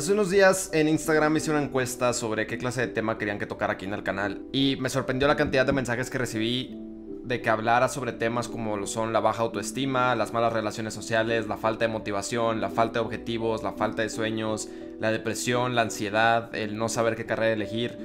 Hace unos días en Instagram hice una encuesta sobre qué clase de tema querían que tocara aquí en el canal y me sorprendió la cantidad de mensajes que recibí de que hablara sobre temas como lo son la baja autoestima, las malas relaciones sociales, la falta de motivación, la falta de objetivos, la falta de sueños, la depresión, la ansiedad, el no saber qué carrera elegir.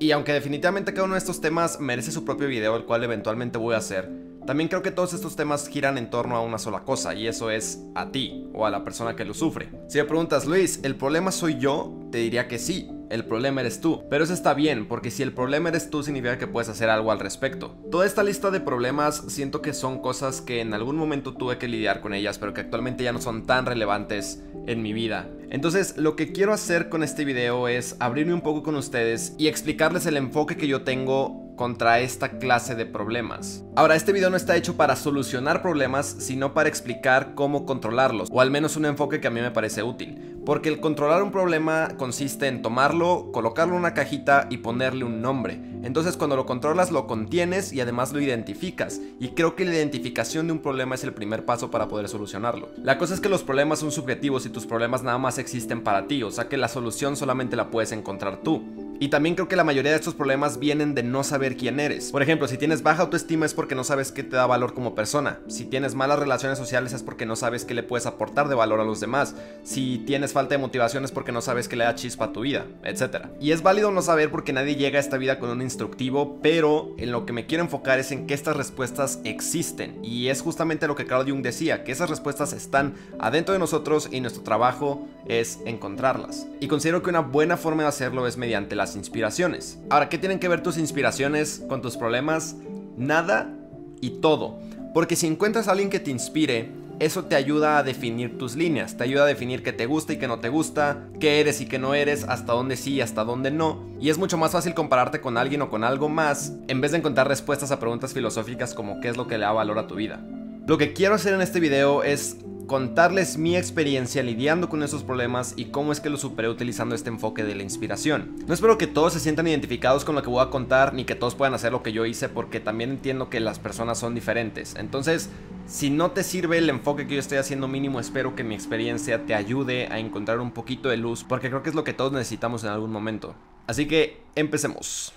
Y aunque definitivamente cada uno de estos temas merece su propio video, el cual eventualmente voy a hacer, también creo que todos estos temas giran en torno a una sola cosa, y eso es a ti, o a la persona que lo sufre. Si me preguntas, Luis, ¿el problema soy yo? Te diría que sí, el problema eres tú. Pero eso está bien, porque si el problema eres tú significa que puedes hacer algo al respecto. Toda esta lista de problemas siento que son cosas que en algún momento tuve que lidiar con ellas, pero que actualmente ya no son tan relevantes en mi vida. Entonces, lo que quiero hacer con este video es abrirme un poco con ustedes y explicarles el enfoque que yo tengo contra esta clase de problemas. Ahora, este video no está hecho para solucionar problemas, sino para explicar cómo controlarlos, o al menos un enfoque que a mí me parece útil. Porque el controlar un problema consiste en tomarlo, colocarlo en una cajita y ponerle un nombre. Entonces cuando lo controlas lo contienes y además lo identificas. Y creo que la identificación de un problema es el primer paso para poder solucionarlo. La cosa es que los problemas son subjetivos y tus problemas nada más existen para ti, o sea que la solución solamente la puedes encontrar tú. Y también creo que la mayoría de estos problemas vienen de no saber quién eres. Por ejemplo, si tienes baja autoestima es porque no sabes qué te da valor como persona. Si tienes malas relaciones sociales es porque no sabes qué le puedes aportar de valor a los demás. Si tienes falta de motivación es porque no sabes qué le da chispa a tu vida, etc. Y es válido no saber porque nadie llega a esta vida con un instructivo, pero en lo que me quiero enfocar es en que estas respuestas existen. Y es justamente lo que Carl Jung decía, que esas respuestas están adentro de nosotros y nuestro trabajo es encontrarlas. Y considero que una buena forma de hacerlo es mediante inspiraciones. Ahora, ¿qué tienen que ver tus inspiraciones con tus problemas? Nada y todo. Porque si encuentras a alguien que te inspire, eso te ayuda a definir tus líneas, te ayuda a definir qué te gusta y qué no te gusta, qué eres y qué no eres, hasta dónde sí y hasta dónde no. Y es mucho más fácil compararte con alguien o con algo más, en vez de encontrar respuestas a preguntas filosóficas como qué es lo que le da valor a tu vida. Lo que quiero hacer en este video es contarles mi experiencia lidiando con esos problemas y cómo es que lo superé utilizando este enfoque de la inspiración. No espero que todos se sientan identificados con lo que voy a contar ni que todos puedan hacer lo que yo hice porque también entiendo que las personas son diferentes. Entonces, si no te sirve el enfoque que yo estoy haciendo mínimo, espero que mi experiencia te ayude a encontrar un poquito de luz porque creo que es lo que todos necesitamos en algún momento. Así que, empecemos.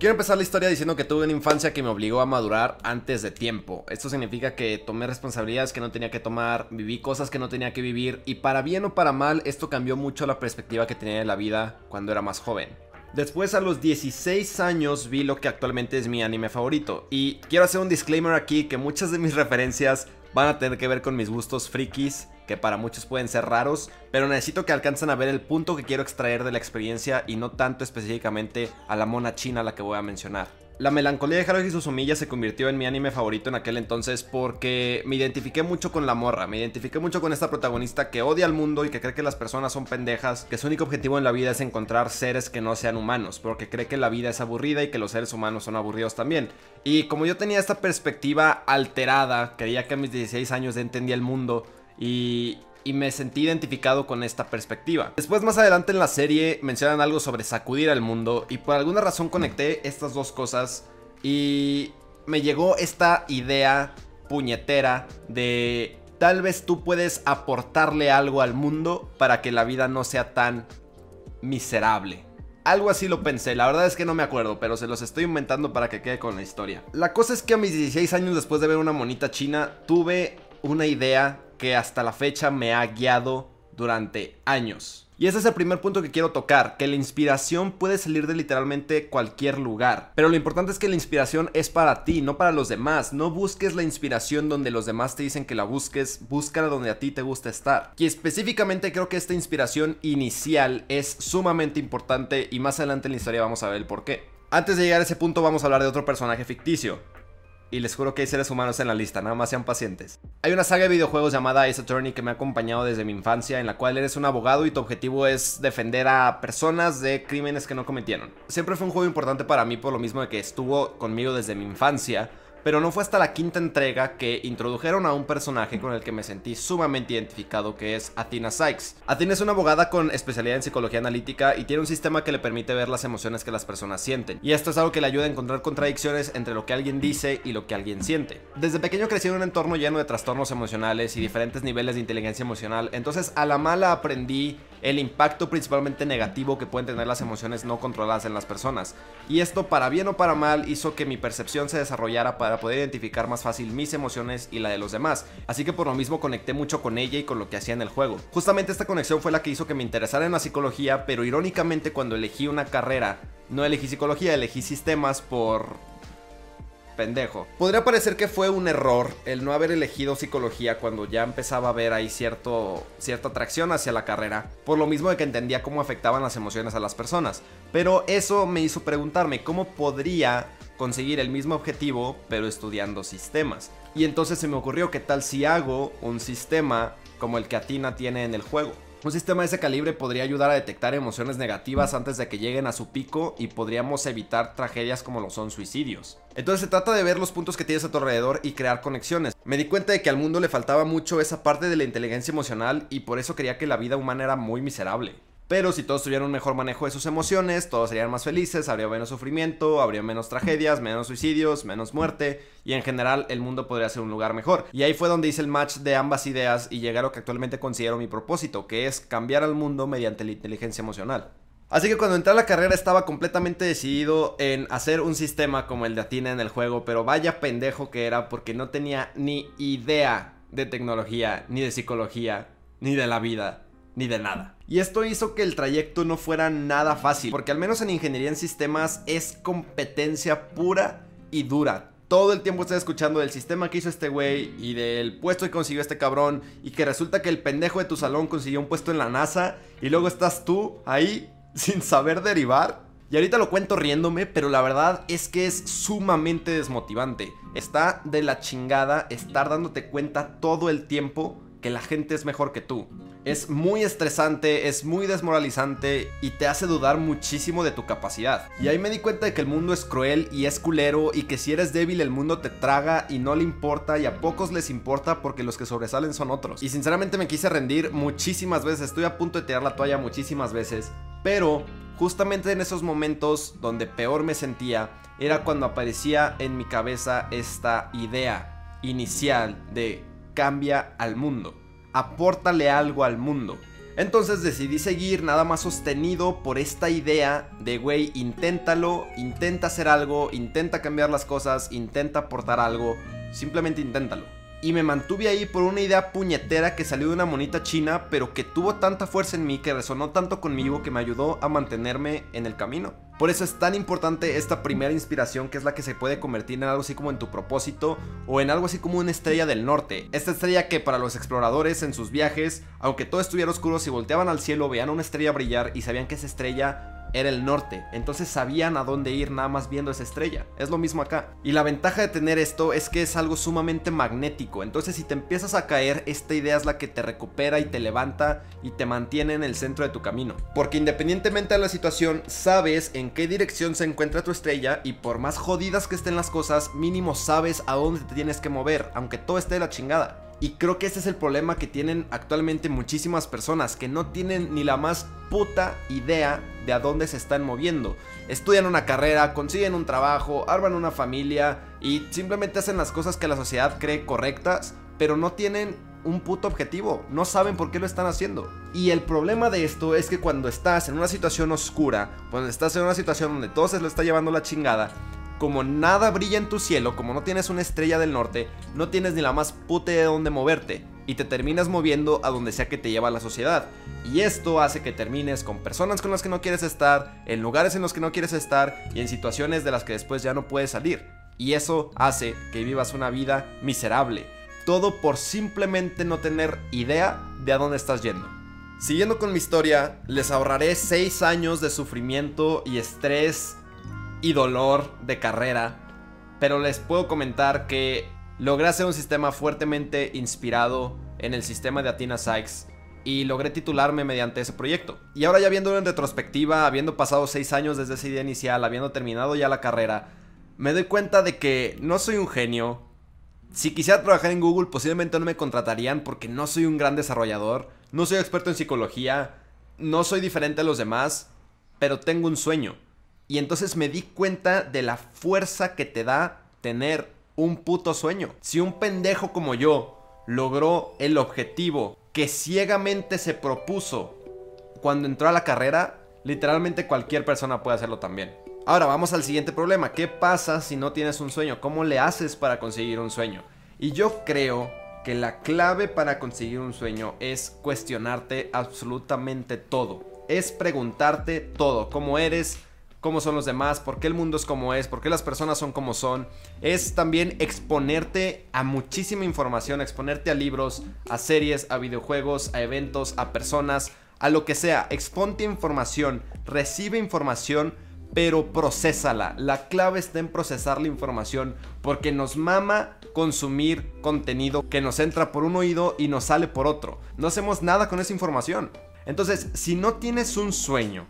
Quiero empezar la historia diciendo que tuve una infancia que me obligó a madurar antes de tiempo. Esto significa que tomé responsabilidades que no tenía que tomar, viví cosas que no tenía que vivir y para bien o para mal esto cambió mucho la perspectiva que tenía de la vida cuando era más joven. Después a los 16 años vi lo que actualmente es mi anime favorito y quiero hacer un disclaimer aquí que muchas de mis referencias van a tener que ver con mis gustos frikis que para muchos pueden ser raros, pero necesito que alcancen a ver el punto que quiero extraer de la experiencia y no tanto específicamente a la mona china la que voy a mencionar. La melancolía de Haruhi Suzumiya se convirtió en mi anime favorito en aquel entonces porque me identifiqué mucho con la morra, me identifiqué mucho con esta protagonista que odia al mundo y que cree que las personas son pendejas, que su único objetivo en la vida es encontrar seres que no sean humanos, porque cree que la vida es aburrida y que los seres humanos son aburridos también. Y como yo tenía esta perspectiva alterada, creía que a mis 16 años entendía el mundo, y, me sentí identificado con esta perspectiva. Después más adelante en la serie mencionan algo sobre sacudir al mundo y por alguna razón conecté estas dos cosas y me llegó esta idea puñetera de tal vez tú puedes aportarle algo al mundo para que la vida no sea tan miserable. Algo así lo pensé, la verdad es que no me acuerdo, pero se los estoy inventando para que quede con la historia. La cosa es que a mis 16 años después de ver una monita china, tuve una idea que hasta la fecha me ha guiado durante años. Y ese es el primer punto que quiero tocar, que la inspiración puede salir de literalmente cualquier lugar. Pero lo importante es que la inspiración es para ti, no para los demás. No busques la inspiración donde los demás te dicen que la busques, búscala donde a ti te gusta estar. Y específicamente creo que esta inspiración inicial es sumamente importante y más adelante en la historia vamos a ver el por qué. Antes de llegar a ese punto vamos a hablar de otro personaje ficticio y les juro que hay seres humanos en la lista, nada más sean pacientes. Hay una saga de videojuegos llamada Ace Attorney que me ha acompañado desde mi infancia, en la cual eres un abogado y tu objetivo es defender a personas de crímenes que no cometieron. Siempre fue un juego importante para mí por lo mismo de que estuvo conmigo desde mi infancia, pero no fue hasta la quinta entrega que introdujeron a un personaje con el que me sentí sumamente identificado, que es Athena Sykes. Athena es una abogada con especialidad en psicología analítica y tiene un sistema que le permite ver las emociones que las personas sienten. Y esto es algo que le ayuda a encontrar contradicciones entre lo que alguien dice y lo que alguien siente. Desde pequeño crecí en un entorno lleno de trastornos emocionales y diferentes niveles de inteligencia emocional, entonces a la mala aprendí el impacto principalmente negativo que pueden tener las emociones no controladas en las personas. Y esto para bien o para mal hizo que mi percepción se desarrollara para poder identificar más fácil mis emociones y la de los demás. Así que por lo mismo conecté mucho con ella y con lo que hacía en el juego. Justamente esta conexión fue la que hizo que me interesara en la psicología, pero irónicamente cuando elegí una carrera, no elegí psicología, elegí sistemas por pendejo. Podría parecer que fue un error el no haber elegido psicología cuando ya empezaba a ver ahí cierto, cierta atracción hacia la carrera, por lo mismo de que entendía cómo afectaban las emociones a las personas. Pero eso me hizo preguntarme cómo podría conseguir el mismo objetivo pero estudiando sistemas. Y entonces se me ocurrió que tal si hago un sistema como el que Atina tiene en el juego. Un sistema de ese calibre podría ayudar a detectar emociones negativas antes de que lleguen a su pico y podríamos evitar tragedias como lo son suicidios. Entonces se trata de ver los puntos que tienes a tu alrededor y crear conexiones. Me di cuenta de que al mundo le faltaba mucho esa parte de la inteligencia emocional y por eso creía que la vida humana era muy miserable. Pero si todos tuvieran un mejor manejo de sus emociones, todos serían más felices, habría menos sufrimiento, habría menos tragedias, menos suicidios, menos muerte y en general el mundo podría ser un lugar mejor. Y ahí fue donde hice el match de ambas ideas y llegué a lo que actualmente considero mi propósito, que es cambiar al mundo mediante la inteligencia emocional. Así que cuando entré a la carrera estaba completamente decidido en hacer un sistema como el de Atina en el juego, pero vaya pendejo que era porque no tenía ni idea de tecnología, ni de psicología, ni de la vida ni de nada. Y esto hizo que el trayecto no fuera nada fácil, porque al menos en ingeniería en sistemas es competencia pura y dura. Todo el tiempo estás escuchando del sistema que hizo este güey y del puesto que consiguió este cabrón y que resulta que el pendejo de tu salón consiguió un puesto en la NASA y luego estás tú ahí sin saber derivar. Y ahorita lo cuento riéndome, pero la verdad es que es sumamente desmotivante. Está de la chingada estar dándote cuenta todo el tiempo que la gente es mejor que tú. Es muy estresante, es muy desmoralizante y te hace dudar muchísimo de tu capacidad. Y ahí me di cuenta de que el mundo es cruel y es culero y que si eres débil el mundo te traga y no le importa y a pocos les importa porque los que sobresalen son otros. Y sinceramente me quise rendir muchísimas veces, estoy a punto de tirar la toalla muchísimas veces, pero justamente en esos momentos donde peor me sentía era cuando aparecía en mi cabeza esta idea inicial de cambia al mundo. Apórtale algo al mundo. Entonces decidí seguir nada más sostenido por esta idea de, güey, inténtalo, intenta hacer algo, intenta cambiar las cosas, intenta aportar algo, simplemente inténtalo y me mantuve ahí por una idea puñetera que salió de una monita china, pero que tuvo tanta fuerza en mí, que resonó tanto conmigo, que me ayudó a mantenerme en el camino. Por eso es tan importante esta primera inspiración que es la que se puede convertir en algo así como en tu propósito o en algo así como una estrella del norte. Esta estrella que para los exploradores en sus viajes, aunque todo estuviera oscuro, si volteaban al cielo veían una estrella brillar y sabían que esa estrella era el norte, entonces sabían a dónde ir nada más viendo esa estrella. Es lo mismo acá. Y la ventaja de tener esto es que es algo sumamente magnético, entonces si te empiezas a caer, esta idea es la que te recupera y te levanta y te mantiene en el centro de tu camino. Porque independientemente de la situación, sabes en qué dirección se encuentra tu estrella y por más jodidas que estén las cosas, mínimo sabes a dónde te tienes que mover, aunque todo esté de la chingada. Y creo que ese es el problema que tienen actualmente muchísimas personas, que no tienen ni la más puta idea de a dónde se están moviendo. Estudian una carrera, consiguen un trabajo, arman una familia y simplemente hacen las cosas que la sociedad cree correctas, pero no tienen un puto objetivo, no saben por qué lo están haciendo. Y el problema de esto es que cuando estás en una situación oscura, cuando estás en una situación donde todo se lo está llevando la chingada, como nada brilla en tu cielo, como no tienes una estrella del norte, no tienes ni la más puta de dónde moverte y te terminas moviendo a donde sea que te lleva la sociedad. Y esto hace que termines con personas con las que no quieres estar, en lugares en los que no quieres estar y en situaciones de las que después ya no puedes salir. Y eso hace que vivas una vida miserable. Todo por simplemente no tener idea de a dónde estás yendo. Siguiendo con mi historia, les ahorraré 6 años de sufrimiento y estrés y dolor de carrera, pero les puedo comentar que logré hacer un sistema fuertemente inspirado en el sistema de Athena Sykes y logré titularme mediante ese proyecto. Y ahora ya viéndolo en retrospectiva, habiendo pasado 6 años desde esa idea inicial, habiendo terminado ya la carrera, me doy cuenta de que no soy un genio. Si quisiera trabajar en Google, posiblemente no me contratarían porque no soy un gran desarrollador, no soy experto en psicología, no soy diferente a los demás, pero tengo un sueño. Y entonces me di cuenta de la fuerza que te da tener un puto sueño. Si un pendejo como yo logró el objetivo que ciegamente se propuso cuando entró a la carrera, literalmente cualquier persona puede hacerlo también. Ahora vamos al siguiente problema. ¿Qué pasa si no tienes un sueño? ¿Cómo le haces para conseguir un sueño? Y yo creo que la clave para conseguir un sueño es cuestionarte absolutamente todo. Es preguntarte todo. ¿Cómo eres? Cómo son los demás, por qué el mundo es como es, por qué las personas son como son. Es también exponerte a muchísima información, exponerte a libros, a series, a videojuegos, a eventos, a personas, a lo que sea. Exponte información, recibe información, pero procésala. La clave está en procesar la información porque nos mama consumir contenido que nos entra por un oído y nos sale por otro. No hacemos nada con esa información. Entonces, si no tienes un sueño,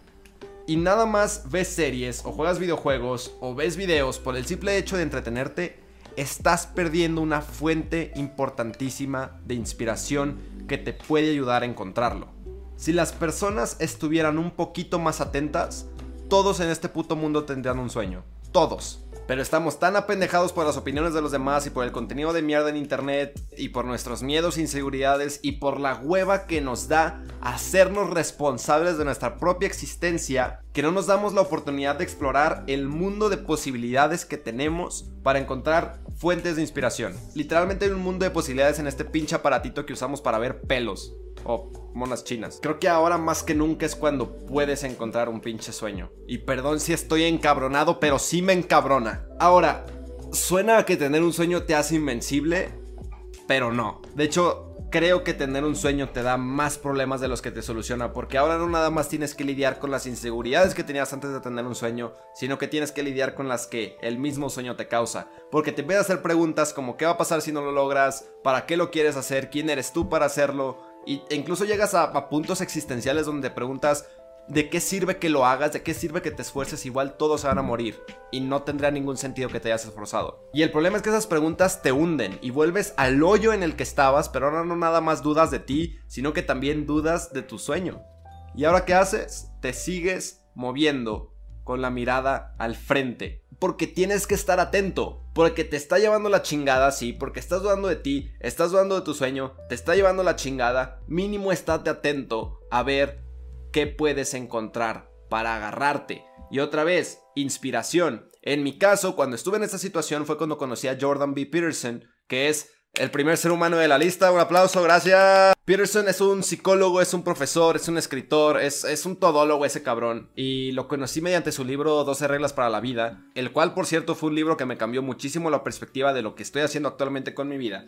y nada más ves series o juegas videojuegos o ves videos por el simple hecho de entretenerte, estás perdiendo una fuente importantísima de inspiración que te puede ayudar a encontrarlo. Si las personas estuvieran un poquito más atentas, todos en este puto mundo tendrían un sueño. Todos. Pero estamos tan apendejados por las opiniones de los demás y por el contenido de mierda en internet y por nuestros miedos e inseguridades y por la hueva que nos da hacernos responsables de nuestra propia existencia que no nos damos la oportunidad de explorar el mundo de posibilidades que tenemos para encontrar fuentes de inspiración. Literalmente hay un mundo de posibilidades en este pinche aparatito que usamos para ver pelos o monas chinas. Creo que ahora más que nunca es cuando puedes encontrar un pinche sueño. Y perdón si estoy encabronado, pero sí me encabrona. Ahora, suena a que tener un sueño te hace invencible, pero no. De hecho, creo que tener un sueño te da más problemas de los que te soluciona, porque ahora no nada más tienes que lidiar con las inseguridades que tenías antes de tener un sueño, sino que tienes que lidiar con las que el mismo sueño te causa, porque te empieza a hacer preguntas como qué va a pasar si no lo logras, para qué lo quieres hacer, quién eres tú para hacerlo, y, incluso llegas a, puntos existenciales donde te preguntas, ¿De qué sirve que lo hagas? ¿De qué sirve que te esfuerces? Igual todos se van a morir y no tendrá ningún sentido que te hayas esforzado. Y el problema es que esas preguntas te hunden y vuelves al hoyo en el que estabas, pero ahora no nada más dudas de ti, sino que también dudas de tu sueño. ¿Y ahora qué haces? Te sigues moviendo con la mirada al frente. Porque tienes que estar atento. Porque te está llevando la chingada, sí. Porque estás dudando de ti. Estás dudando de tu sueño. Te está llevando la chingada. Mínimo estate atento a ver qué puedes encontrar para agarrarte. Y otra vez, inspiración. En mi caso, cuando estuve en esta situación fue cuando conocí a Jordan B. Peterson, que es el primer ser humano de la lista. Un aplauso, gracias. Peterson es un psicólogo, es un profesor, es un escritor, es, es, un todólogo ese cabrón. Y lo conocí mediante su libro 12 reglas para la vida, el cual por cierto fue un libro que me cambió muchísimo la perspectiva de lo que estoy haciendo actualmente con mi vida.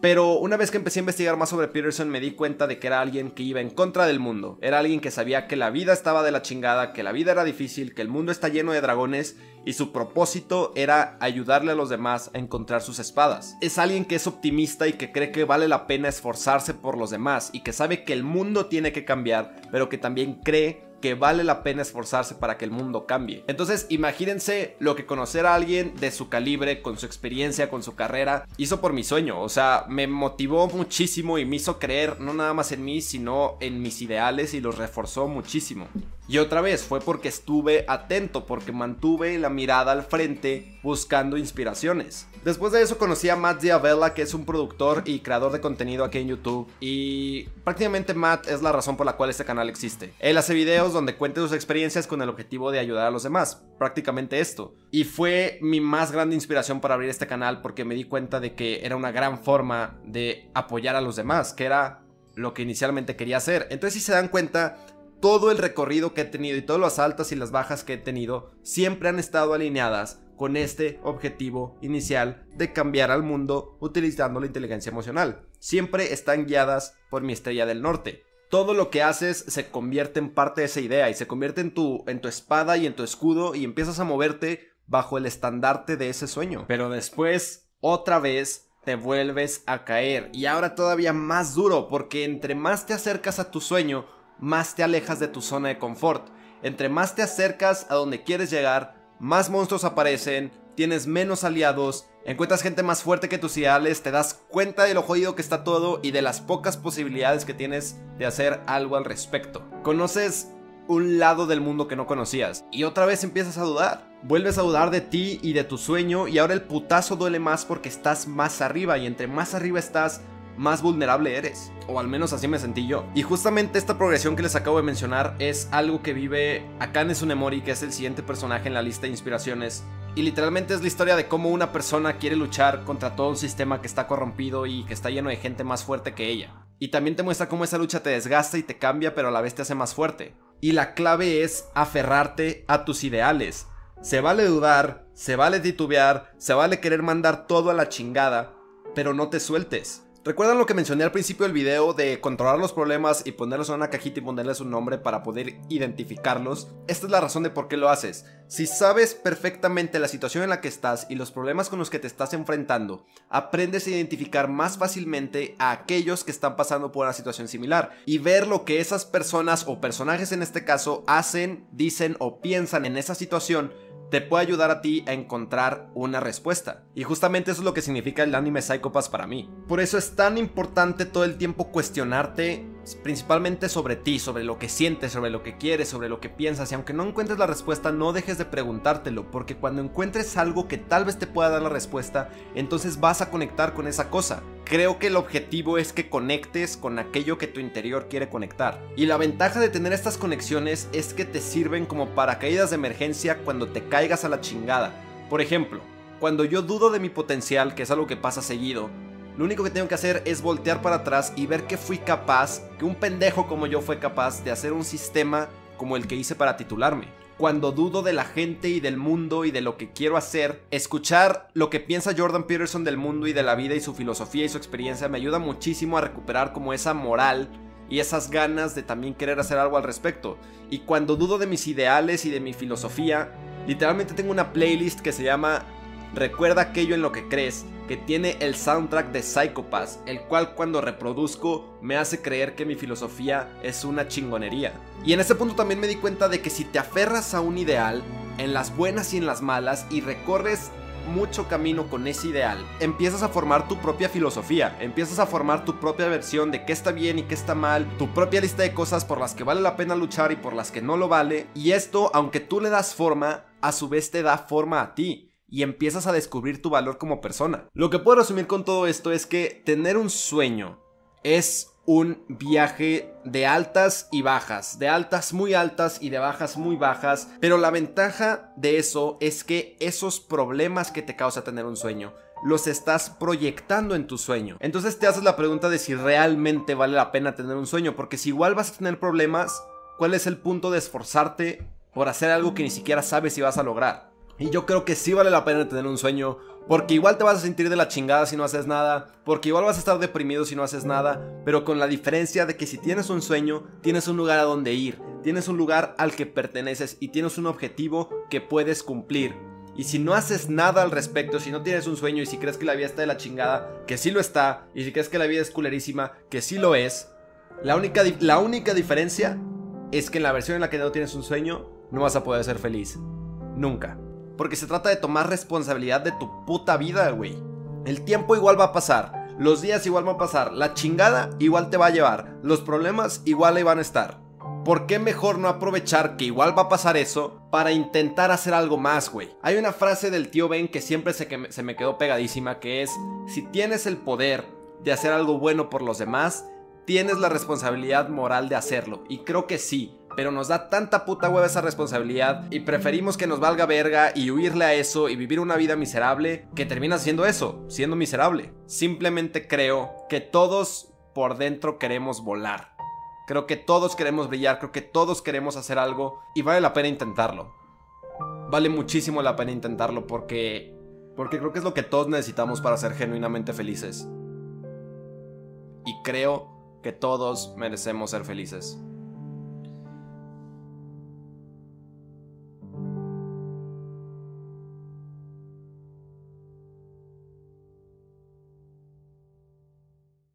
Pero una vez que empecé a investigar más sobre Peterson me di cuenta de que era alguien que iba en contra del mundo. Era alguien que sabía que la vida estaba de la chingada, que la vida era difícil, que el mundo está lleno de dragones y su propósito era ayudarle a los demás a encontrar sus espadas. Es alguien que es optimista y que cree que vale la pena esforzarse por los demás y que sabe que el mundo tiene que cambiar, pero que también cree que vale la pena esforzarse para que el mundo cambie. Entonces, imagínense lo que conocer a alguien de su calibre, con su experiencia, con su carrera, hizo por mi sueño. O sea, me motivó muchísimo y me hizo creer no nada más en mí, sino en mis ideales y los reforzó muchísimo. Y otra vez fue porque estuve atento, porque mantuve la mirada al frente buscando inspiraciones. Después de eso conocí a Matt Diavella, que es un productor y creador de contenido aquí en YouTube. Y prácticamente Matt es la razón por la cual este canal existe. Él hace videos donde cuenta sus experiencias con el objetivo de ayudar a los demás. Prácticamente esto. Y fue mi más grande inspiración para abrir este canal porque me di cuenta de que era una gran forma de apoyar a los demás, que era lo que inicialmente quería hacer. Entonces si se dan cuenta, todo el recorrido que he tenido y todas las altas y las bajas que he tenido siempre han estado alineadas con este objetivo inicial de cambiar al mundo utilizando la inteligencia emocional. Siempre están guiadas por mi estrella del norte. Todo lo que haces se convierte en parte de esa idea y se convierte en tu, en tu espada y en tu escudo y empiezas a moverte bajo el estandarte de ese sueño. Pero después, otra vez, te vuelves a caer y ahora todavía más duro porque entre más te acercas a tu sueño, más te alejas de tu zona de confort. Entre más te acercas a donde quieres llegar, más monstruos aparecen, tienes menos aliados, encuentras gente más fuerte que tus ideales, te das cuenta de lo jodido que está todo y de las pocas posibilidades que tienes de hacer algo al respecto. Conoces un lado del mundo que no conocías y otra vez empiezas a dudar. Vuelves a dudar de ti y de tu sueño y ahora el putazo duele más porque estás más arriba y entre más arriba estás, más vulnerable eres. O al menos así me sentí yo. Y justamente esta progresión que les acabo de mencionar es algo que vive Akane Tsunemori, que es el siguiente personaje en la lista de inspiraciones. Y literalmente es la historia de cómo una persona quiere luchar contra todo un sistema que está corrompido y que está lleno de gente más fuerte que ella. Y también te muestra cómo esa lucha te desgasta y te cambia, pero a la vez te hace más fuerte. Y la clave es aferrarte a tus ideales. Se vale dudar, se vale titubear, se vale querer mandar todo a la chingada, pero no te sueltes. ¿Recuerdan lo que mencioné al principio del video de controlar los problemas y ponerlos en una cajita y ponerles un nombre para poder identificarlos? Esta es la razón de por qué lo haces. Si sabes perfectamente la situación en la que estás y los problemas con los que te estás enfrentando, aprendes a identificar más fácilmente a aquellos que están pasando por una situación similar y ver lo que esas personas o personajes en este caso hacen, dicen o piensan en esa situación te puede ayudar a ti a encontrar una respuesta. Y justamente eso es lo que significa el anime Psychopass para mí. Por eso es tan importante todo el tiempo cuestionarte principalmente sobre ti, sobre lo que sientes, sobre lo que quieres, sobre lo que piensas. Y aunque no encuentres la respuesta, no dejes de preguntártelo, porque cuando encuentres algo que tal vez te pueda dar la respuesta, entonces vas a conectar con esa cosa. Creo que el objetivo es que conectes con aquello que tu interior quiere conectar. Y la ventaja de tener estas conexiones es que te sirven como paracaídas de emergencia cuando te caigas a la chingada. Por ejemplo, cuando yo dudo de mi potencial, que es algo que pasa seguido, lo único que tengo que hacer es voltear para atrás y ver que fui capaz, que un pendejo como yo fue capaz de hacer un sistema como el que hice para titularme. Cuando dudo de la gente y del mundo y de lo que quiero hacer, escuchar lo que piensa Jordan Peterson del mundo y de la vida y su filosofía y su experiencia me ayuda muchísimo a recuperar como esa moral y esas ganas de también querer hacer algo al respecto. Y cuando dudo de mis ideales y de mi filosofía, literalmente tengo una playlist que se llama Recuerda aquello en lo que crees que tiene el soundtrack de Psychopass, el cual cuando reproduzco me hace creer que mi filosofía es una chingonería. Y en ese punto también me di cuenta de que si te aferras a un ideal, en las buenas y en las malas, y recorres mucho camino con ese ideal, empiezas a formar tu propia filosofía, empiezas a formar tu propia versión de qué está bien y qué está mal, tu propia lista de cosas por las que vale la pena luchar y por las que no lo vale, y esto, aunque tú le das forma, a su vez te da forma a ti y empiezas a descubrir tu valor como persona. Lo que puedo resumir con todo esto es que tener un sueño es un viaje de altas y bajas, de altas muy altas y de bajas muy bajas, pero la ventaja de eso es que esos problemas que te causa tener un sueño los estás proyectando en tu sueño. Entonces te haces la pregunta de si realmente vale la pena tener un sueño, porque si igual vas a tener problemas, ¿cuál es el punto de esforzarte por hacer algo que ni siquiera sabes si vas a lograr? Y yo creo que sí vale la pena tener un sueño, porque igual te vas a sentir de la chingada si no haces nada, porque igual vas a estar deprimido si no haces nada, pero con la diferencia de que si tienes un sueño, tienes un lugar a donde ir, tienes un lugar al que perteneces y tienes un objetivo que puedes cumplir. Y si no haces nada al respecto, si no tienes un sueño y si crees que la vida está de la chingada, que sí lo está, y si crees que la vida es culerísima, que sí lo es, la única, la única diferencia es que en la versión en la que no tienes un sueño, no vas a poder ser feliz. Nunca. Porque se trata de tomar responsabilidad de tu puta vida, güey. El tiempo igual va a pasar. Los días igual van a pasar. La chingada igual te va a llevar. Los problemas igual ahí van a estar. ¿Por qué mejor no aprovechar que igual va a pasar eso para intentar hacer algo más, güey? Hay una frase del tío Ben que siempre se, se me quedó pegadísima que es, si tienes el poder de hacer algo bueno por los demás, tienes la responsabilidad moral de hacerlo. Y creo que sí pero nos da tanta puta hueva esa responsabilidad y preferimos que nos valga verga y huirle a eso y vivir una vida miserable que termina siendo eso, siendo miserable. Simplemente creo que todos por dentro queremos volar. Creo que todos queremos brillar, creo que todos queremos hacer algo y vale la pena intentarlo. Vale muchísimo la pena intentarlo porque porque creo que es lo que todos necesitamos para ser genuinamente felices. Y creo que todos merecemos ser felices.